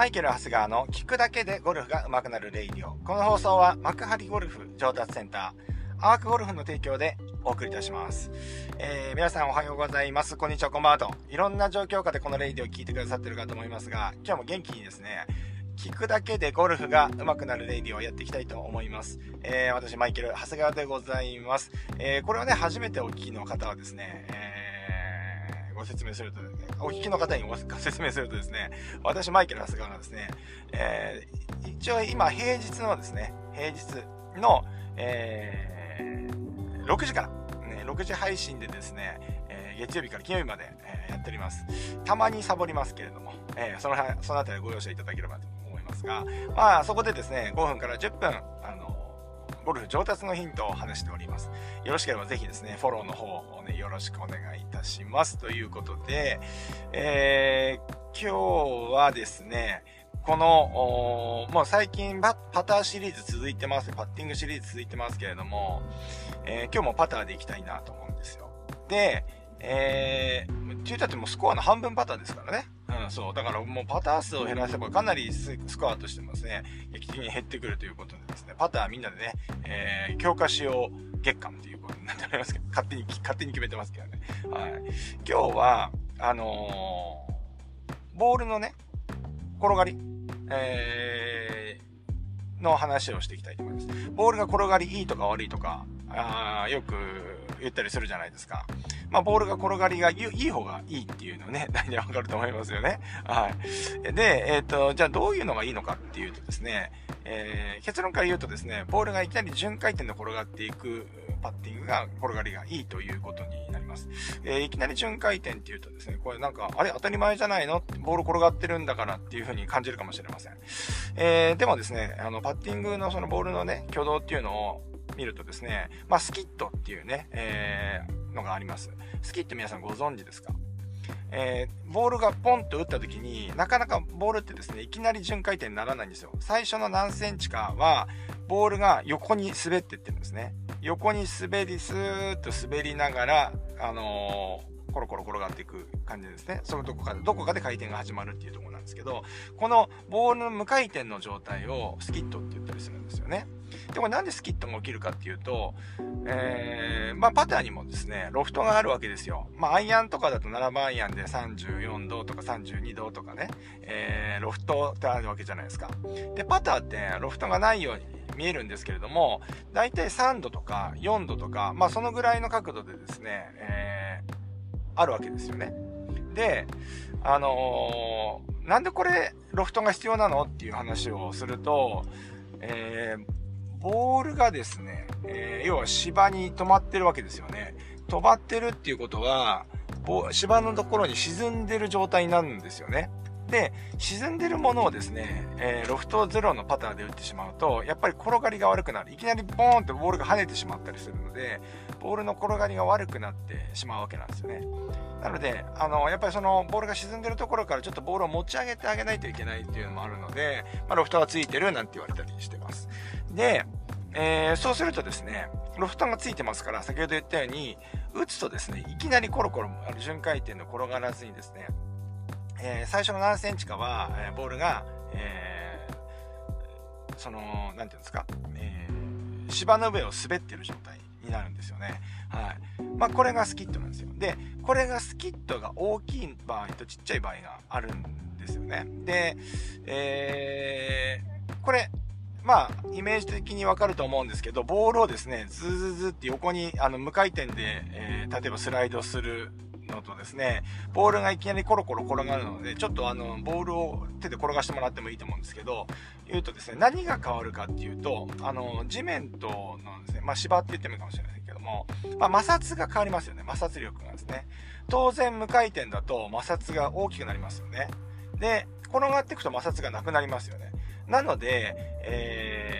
マイケル・長谷川の聞くだけでゴルフが上手くなるレイディオ。この放送は幕張ゴルフ上達センター、アークゴルフの提供でお送りいたします。えー、皆さんおはようございます。こんにちは、こんばんはと。いろんな状況下でこのレイディオを聞いてくださってるかと思いますが、今日も元気にですね、聞くだけでゴルフが上手くなるレイディオをやっていきたいと思います。えー、私、マイケル・長谷川でございます。えー、これをね、初めてお聞きの方はですね、えーご説明すると、ね、お聞きの方にご説明するとですね、私、マイケル・ハスガーがですね、えー、一応今、平日のですね、平日の、えー、6時から、ね、6時配信でですね、えー、月曜日から金曜日まで、えー、やっております。たまにサボりますけれども、えー、そのそのあたりご容赦いただければと思いますが、まあ、そこでですね、5分から10分、ゴルフ上達のヒントを話しております。よろしければぜひですね、フォローの方をね、よろしくお願いいたします。ということで、えー、今日はですね、この、もう最近パターシリーズ続いてます。パッティングシリーズ続いてますけれども、えー、今日もパターでいきたいなと思うんですよ。で、えー、って言ったってもうスコアの半分パターですからね。うん、そう。だからもうパター数を減らせばかなりスコアとしてもですね、劇的に減ってくるということでですね、パターみんなでね、えー、強化しよう月間っていうことになっておりますけど、勝手に、勝手に決めてますけどね。はい。今日は、あのー、ボールのね、転がり、えー、の話をしていきたいと思います。ボールが転がりいいとか悪いとか、あよく言ったりするじゃないですか。まあ、ボールが転がりがいい方がいいっていうのね、大体わかると思いますよね。はい。で、えっ、ー、と、じゃあどういうのがいいのかっていうとですね、えー、結論から言うとですね、ボールがいきなり順回転で転がっていくパッティングが転がりがいいということになります。えー、いきなり順回転っていうとですね、これなんか、あれ当たり前じゃないの？ボール転がってるんだからっていう風に感じるかもしれません。えー、でもですね、あの、パッティングのそのボールのね、挙動っていうのを見るとですね、まあ、スキットっていうね、えー、のがあります。スキット皆さんご存知ですか？えー、ボールがポンと打った時になかなかボールってですねいきなり順回転にならないんですよ最初の何センチかはボールが横に滑ってってるんですね横に滑りスーッと滑りながらあのー、コロコロ転がっていく感じですねそのどこかでどこかで回転が始まるっていうところなんですけどこのボールの無回転の状態をスキットって言ったりするんですよねで、これなんでスキットが起きるかっていうと、えー、まあ、パターにもですね、ロフトがあるわけですよ。まあ、アイアンとかだと7番アイアンで34度とか32度とかね、えー、ロフトってあるわけじゃないですか。で、パターってロフトがないように見えるんですけれども、だいたい3度とか4度とか、まあ、そのぐらいの角度でですね、えー、あるわけですよね。で、あのー、なんでこれロフトが必要なのっていう話をすると、えー、ボールがですね、えー、要は芝に止まってるわけですよね。止まってるっていうことは、芝のところに沈んでる状態になるんですよね。で、沈んでるものをですね、えー、ロフトゼロのパターで打ってしまうと、やっぱり転がりが悪くなる。いきなりボーンってボールが跳ねてしまったりするので、ボールの転がりが悪くなってしまうわけなんですよね。なので、あの、やっぱりそのボールが沈んでるところからちょっとボールを持ち上げてあげないといけないっていうのもあるので、まあ、ロフトがついてるなんて言われたりしてます。で、えー、そうするとですね、ロフトがついてますから、先ほど言ったように、打つとですね、いきなりコロコロ、あの巡回転の転がらずにですね、えー、最初の何センチかは、えー、ボールが、えー、その、なんていうんですか、え、芝の上を滑ってる状態になるんですよね。はい。まあ、これがスキットなんですよ。で、これがスキットが大きい場合とちっちゃい場合があるんですよね。で、え、これ、まあ、イメージ的にわかると思うんですけど、ボールをですね、ズーズーズって横に、あの、無回転で、えー、例えばスライドするのとですね、ボールがいきなりコロコロ転がるので、ちょっとあの、ボールを手で転がしてもらってもいいと思うんですけど、言うとですね、何が変わるかっていうと、あの、地面とのですね、まあ、芝って言ってもいいかもしれないけども、まあ、摩擦が変わりますよね、摩擦力がですね。当然無回転だと摩擦が大きくなりますよね。で、転がっていくと摩擦がなくなりますよね。なので、えー、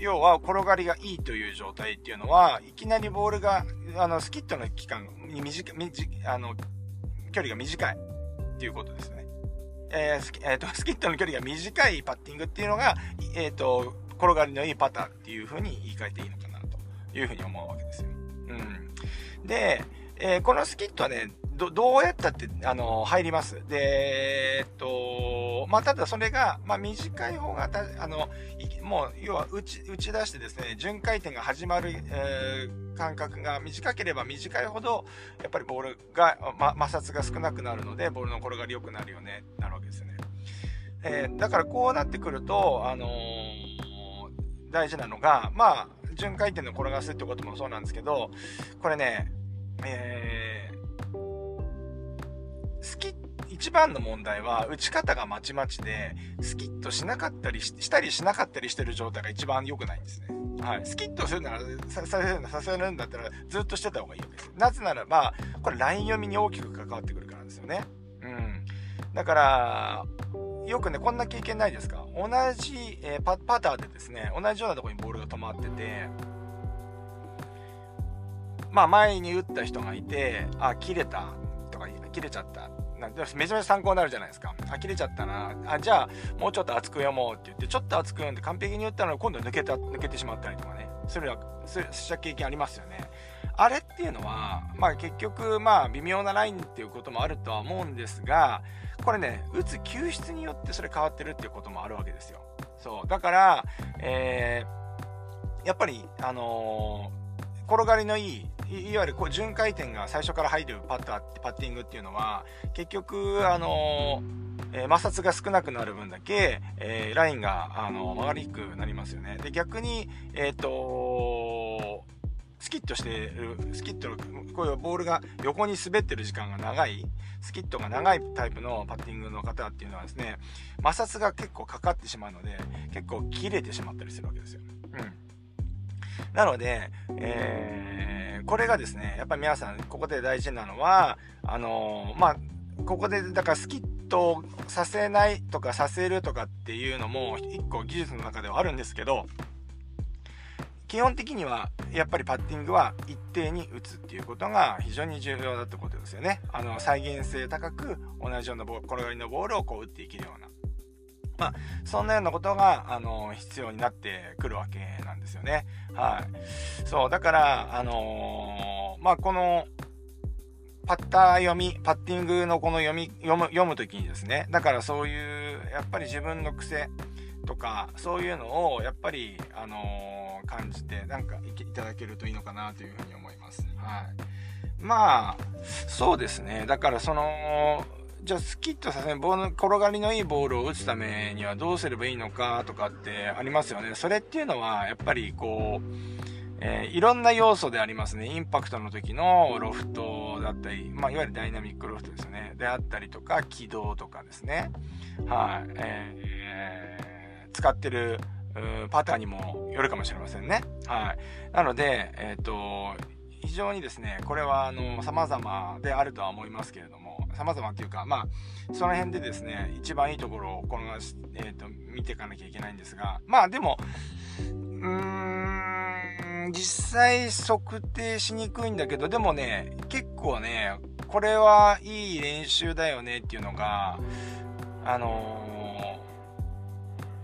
要は転がりがいいという状態っていうのは、いきなりボールが、あの、スキットの期間に短い、あの、距離が短いっていうことですね。えー、スキ,、えーと、スキットの距離が短いパッティングっていうのが、えっ、ー、と、転がりのいいパターっていう風に言い換えていいのかなという風に思うわけですよ。うん。で、えー、このスキットはね、ど、どうやったって、あの、入ります。で、えっと、まあ、ただそれが、まあ、短い方がた、あの、もう、要は打ち、打ち出してですね、巡回転が始まる、えー、間隔が短ければ短いほど、やっぱりボールが、ま、摩擦が少なくなるので、ボールの転がり良くなるよね、なるわけですね。えー、だからこうなってくると、あのー、大事なのが、まあ、巡回転の転がすってこともそうなんですけど、これね、えー、好き、一番の問題は打ち方がまちまちで、スキッとしなかったりしたりしなかったりしてる状態が一番良くないんですね。はい。スキッとするなら、させるさせるんだったら、ずっとしてた方がいいわけです。なぜならば、これライン読みに大きく関わってくるからですよね。うん。だから、よくね、こんな経験ないですか？同じ、えー、パパターでですね、同じようなところにボールが止まってて、まあ前に打った人がいて、あ、切れた、切れちゃった。なんめちゃめちゃ参考になるじゃないですか。あ、切れちゃったな。あ、じゃあ、もうちょっと厚く読もうって言って、ちょっと厚く読んで完璧に打ったの今度抜けた、抜けてしまったりとかね。それは、そうした経験ありますよね。あれっていうのは、まあ結局、まあ微妙なラインっていうこともあるとは思うんですが、これね、打つ球質によってそれ変わってるっていうこともあるわけですよ。そう。だから、えー、やっぱり、あのー、転がりのいい、いわゆるこう巡回転が最初から入るパッタパッティングっていうのは、結局、あの、え、摩擦が少なくなる分だけ、えー、ラインが、あの曲がりにくくなりますよね。で、逆に、えっ、とスキッとしてる、スキッと、こういうボールが横に滑ってる時間が長い、スキットが長いタイプのパッティングの方っていうのはですね、摩擦が結構かかってしまうので、結構切れてしまったりするわけですよ。うん。なので、えー、これがですね、やっぱり皆さん、ここで大事なのは、あの、まあ、ここで、だからスキットさせないとかさせるとかっていうのも、一個技術の中ではあるんですけど、基本的にはやっぱりパッティングは一定に打つっていうことが非常に重要だってことですよね。あの再現性高く同じようなボ転がりのボールをこう打っていけるような。まあ、そんなようなことが、あの、必要になってくるわけなんですよね。はい。そう、だから、あのー、まあ、この、パッター読み、パッティングのこの読み、読む、読むときにですね、だからそういう、やっぱり自分の癖とか、そういうのを、やっぱり、あのー感じてなんかいただけるといいのかなというふうに思います。はい。まあ、そうですね。だからその、じゃあスキッとさせボール転がりのいいボールを打つためにはどうすればいいのかとかってありますよね。それっていうのはやっぱりこう、えー、いろんな要素でありますね。インパクトの時のロフトだったり、まあ、いわゆるダイナミックロフトですね。であったりとか、軌道とかですね。はい、えー、使ってるパターンにもよるかもしれませんね。はい。なので、えっ、ー、と、非常にですね、これは、あの、様々であるとは思いますけれども、様々っていうか、まあ、その辺でですね、一番いいところを、この、えっ、ー、と、見ていかなきゃいけないんですが、まあ、でも、うーん、実際測定しにくいんだけど、でもね、結構ね、これはいい練習だよねっていうのが、あの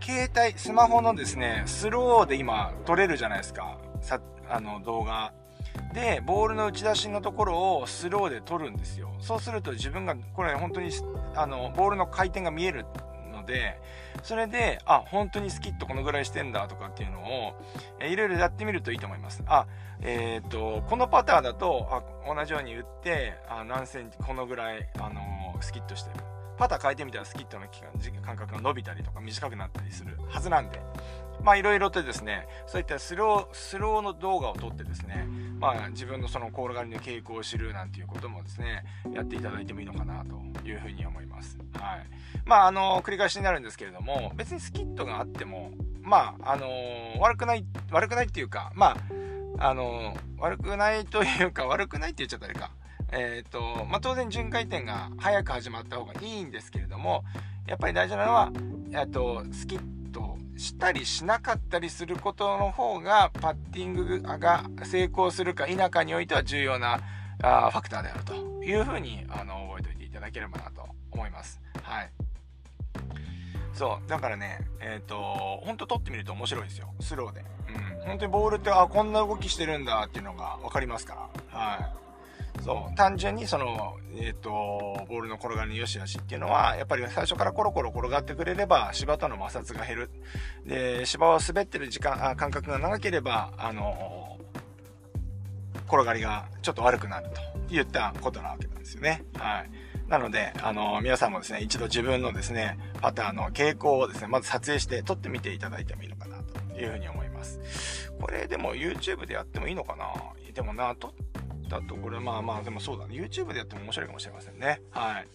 携帯、スマホのですね、スローで今撮れるじゃないですか。さ、あの動画。で、ボールの打ち出しのところをスローで撮るんですよ。そうすると自分が、これ本当に、あの、ボールの回転が見えるので、それで、あ、本当にスキッとこのぐらいしてんだとかっていうのを、えいろいろやってみるといいと思います。あ、えっ、と、このパターだと、あ、同じように打って、あ何センチ、このぐらい、あのスキッとしてる。パター変えてみたらスキットの期間間隔が伸びたりとか短くなったりするはずなんで。まあいろいろとですねそういったスロースローの動画を撮ってですねまあ自分のそのコール狩りの傾向を知るなんていうこともですねやっていただいてもいいのかなというふうに思います。はい。まああの繰り返しになるんですけれども別にスキットがあってもまああの悪くない悪くないっていうかまああの悪くないというか悪くないって言っちゃったらいいか。えっ、ー、と、まあ、当然巡回転が早く始まった方がいいんですけれども、やっぱり大事なのは、えっと、スキッとしたりしなかったりすることの方が、パッティングが成功するか否かにおいては重要なあファクターであるというふうに、あの、覚えておいていただければなと思います。はい。そう、だからね、えっ、ー、と、ほんと撮ってみると面白いですよ。スローで。うん。本当にボールって、あ、こんな動きしてるんだっていうのが分かりますから。はい。そう、単純にその、え、ー、と、ボールの転がりの良し悪しっていうのは、やっぱり最初からコロコロ転がってくれれば、芝との摩擦が減る。で、芝を滑ってる時間、あ間隔が長ければ、あの、転がりがちょっと悪くなると言ったことなわけなんですよね。はい。なので、あの、皆さんもですね、一度自分のですね、パターンの傾向をですね、まず撮影して撮ってみていただいてもいいのかなというふうに思います。これでも YouTube でやってもいいのかな？でもな、撮ったところ、まあまあ、でもそうだね。YouTube でやっても面白いかもしれませんね。はい。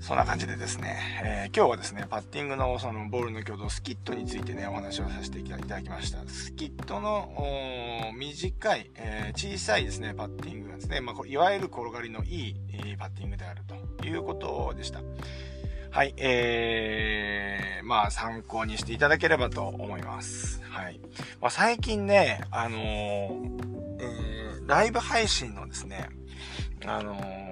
そんな感じでですね、えー、今日はですね、パッティングのそのボールの挙動、スキットについてね、お話をさせていただきました。スキットの短い、えー、小さいですね、パッティングがですね、まあ、いわゆる転がりのいい、パッティングであるということでした。はい、えー、まあ参考にしていただければと思います。はい。まあ、最近ね、あの、えー、ライブ配信のですね、あのー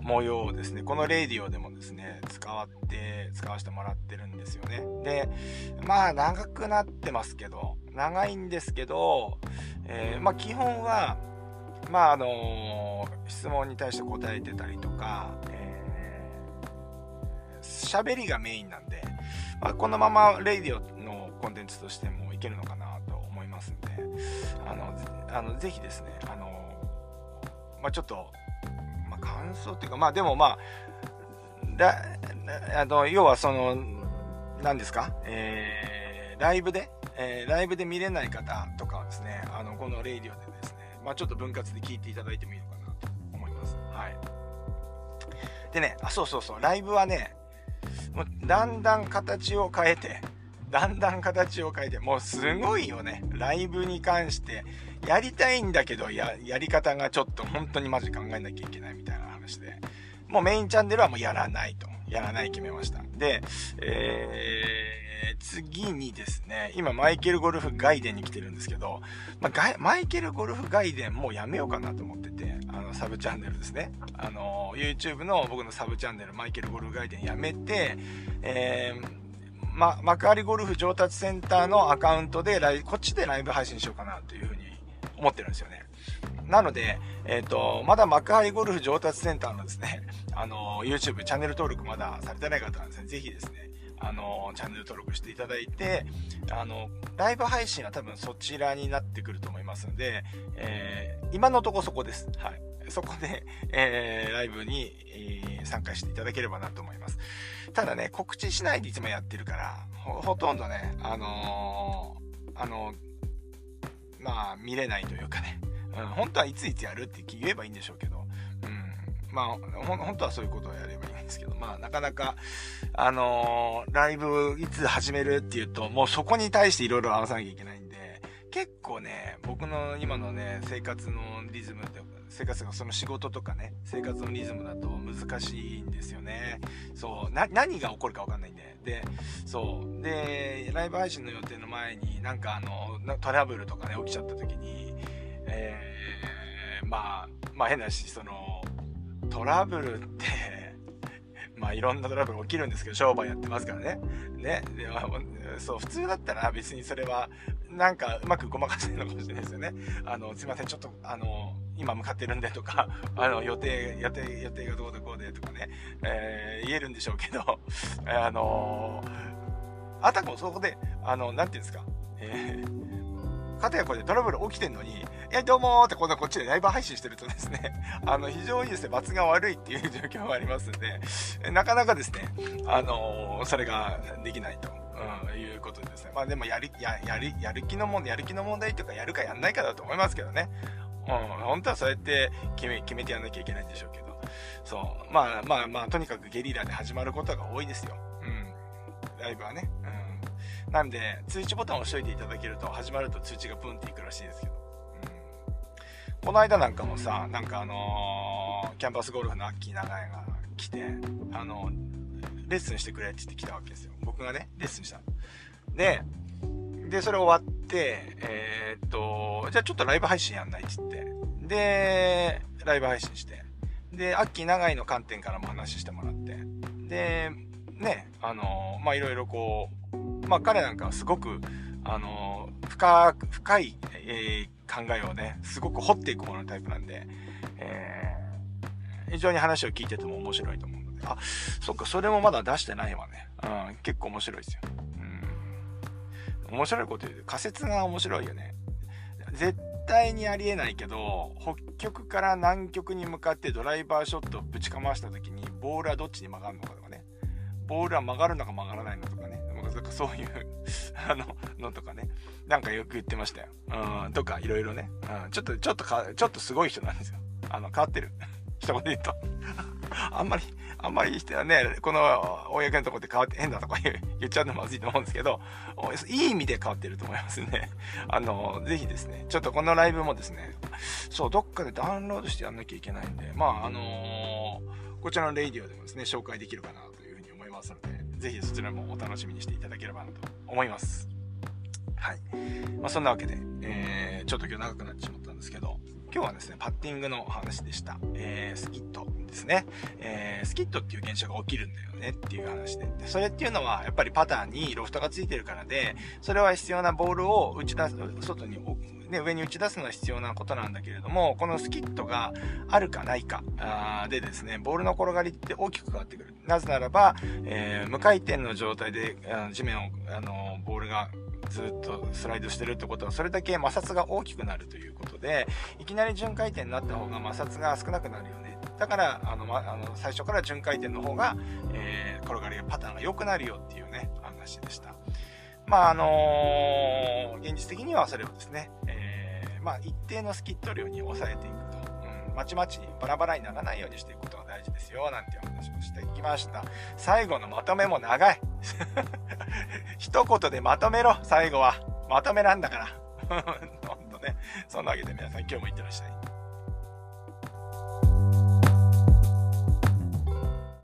模様をですね、このレディオでもですね、使わって、使わせてもらってるんですよね。で、まあ長くなってますけど、長いんですけど、えー、まあ基本は、まああのー、質問に対して答えてたりとか、えー、喋りがメインなんで、まあ、このままレディオのコンテンツとしてもいけるのかなと思いますんで、あの、あのぜひですね、あのまあ、ちょっとまあ感想っていうか、まあでもまあ、だあの要はその、何ですか、えー、ライブで、えー、ライブで見れない方とかはですね、あの、このレイディオでですね、まあちょっと分割で聞いていただいてもいいのかなと思います。はい。でね、あ、そうそうそう、ライブはね、もうだんだん形を変えて、だんだん形を変えて、もうすごいよね。ライブに関して、やりたいんだけど、や、やり方がちょっと本当にマジ考えなきゃいけないみたいな話で、もうメインチャンネルはもうやらないと。やらない決めました。で、えー、次にですね、今マイケルゴルフガイデンに来てるんですけど、まあ、マイケルゴルフガイデンもうやめようかなと思ってて、あの、サブチャンネルですね。あの、YouTube の僕のサブチャンネル、マイケルゴルフガイデンやめて、えー、ま、幕張ゴルフ上達センターのアカウントでライ、こっちでライブ配信しようかなという思ってるんですよね。なので、えっ、ー、と、まだ幕張ゴルフ上達センターのですね、あの、YouTube チャンネル登録まだされてない方はですね、ぜひですね、あの、チャンネル登録していただいて、あの、ライブ配信は多分そちらになってくると思いますので、えー、今のとこそこです。はい。そこで、えー、ライブに、えー、参加していただければなと思います。ただね、告知しないでいつもやってるから、ほ、とんどね、あのー、あのまあ、見れないというかね、うん、本当はいついつやるって言えばいいんでしょうけど、うん、まあ、本当はそういうことをやればいいんですけど、まあ、なかなか、あのライブいつ始めるっていうと、もうそこに対していろいろ合わさなきゃいけないんで、結構ね、僕の今のね、生活のリズムというか、生活がその仕事とかね、生活のリズムだと難しいんですよね。そう、何が起こるかわかんないんで。で、そう。で、ライブ配信の予定の前になんかあの、トラブルとかね、起きちゃった時に、えー、まあ、まあ変なし、その、トラブルって まあいろんなトラブル起きるんですけど、商売やってますからね。ね。でそう、普通だったら別にそれは、なんかうまくごまかせるのかもしれないですよね。あの、すいません、ちょっと、あの、今向かってるんでとか、あの、予定、予定、予定がどうでこうでとかね、えー、言えるんでしょうけど、あのあたかもそこで、あの、なんていうんですか、えー、かたやこれでトラブル起きてんのに、いや、どうもーってこんなこっちでライブ配信してるとですね、あの、非常にですね、罰が悪いっていう状況がありますんで、なかなかですね、あのそれができないと。うん、いうことですね。まあでもやる、や、やる、やる気の問題、やる気の問題とかやるかやんないかだと思いますけどね。うん、本当はそうやって決め、決めてやんなきゃいけないんでしょうけど。そう。まあまあまあ、とにかくゲリラで始まることが多いですよ。うん。ライブはね。うん。なんで、通知ボタンを押しといていただけると、始まると通知がプンっていくらしいですけど。うん。この間なんかもさ、なんかあのー、キャンパスゴルフのアッキー長屋が来て、あのーレッスンしてくれって言ってきたわけですよ。僕がね、レッスンしたで、で、それ終わって、えー、っと、じゃあちょっとライブ配信やんないって言って、で、ライブ配信して、で、アッキー長井の観点からも話してもらって、で、ね、あの、ま、いろいろこう、まあ、彼なんかはすごく、あの、深く、深い、えー、考えをね、すごく掘っていくもののタイプなんで、えー、非常に話を聞いてても面白いと思う、あ、そっか、それもまだ出してないわね。うん、結構面白いですよ。うん。面白いこと言う仮説が面白いよね。絶対にありえないけど、北極から南極に向かってドライバーショットをぶちかました時に、ボールはどっちに曲がるのかとかね。ボールは曲がるのか曲がらないのとかね。かそういう あの、のとかね。なんかよく言ってましたよ。うん、とか、いろいろね。うん、ちょっと、ちょっとか、ちょっとすごい人なんですよ。あの、変わってる。一言で言うと。あんまり、あんまりしてはね、この、公のとこで変わって変だとか言っちゃうのまずいと思うんですけど、いい意味で変わってると思いますね。あの、ぜひですね、ちょっとこのライブもですね、そう、どっかでダウンロードしてやんなきゃいけないんで、まあ、あのー、こちらのレイディオでもですね、紹介できるかなというふうに思いますので、ぜひそちらもお楽しみにしていただければなと思います。はい。まあ、そんなわけで、えー、ちょっと今日長くなってしまったんですけど、今日はですね、パッティングの話でした。えー、スキットですね。えー、スキットっていう現象が起きるんだよねっていう話で。でそれっていうのは、やっぱりパターにロフトがついてるからで、それは必要なボールを打ち出す、外にね、上に打ち出すのは必要なことなんだけれども、このスキットがあるかないかでですね、ボールの転がりって大きく変わってくる。なぜならば、えー、無回転の状態で地面を、あの、ボールがずっとスライドしてるってことは、それだけ摩擦が大きくなるということで、いきなり順回転になった方が摩擦が少なくなるよね。だから、あの、ま、あの最初から順回転の方が、えー、転がりパターンが良くなるよっていうね、話でした。まあ、あのー、現実的にはそれをですね、えまあ、一定のスキット量に抑えていくと、うん、まちまちバラバラにならないようにしていくことが事ですよ、なんていう話をしてきました。最後のまとめも長い。一言でまとめろ、最後は。まとめなんだから。ほんとね。そんなわけで皆さん今日もいってらっしゃい。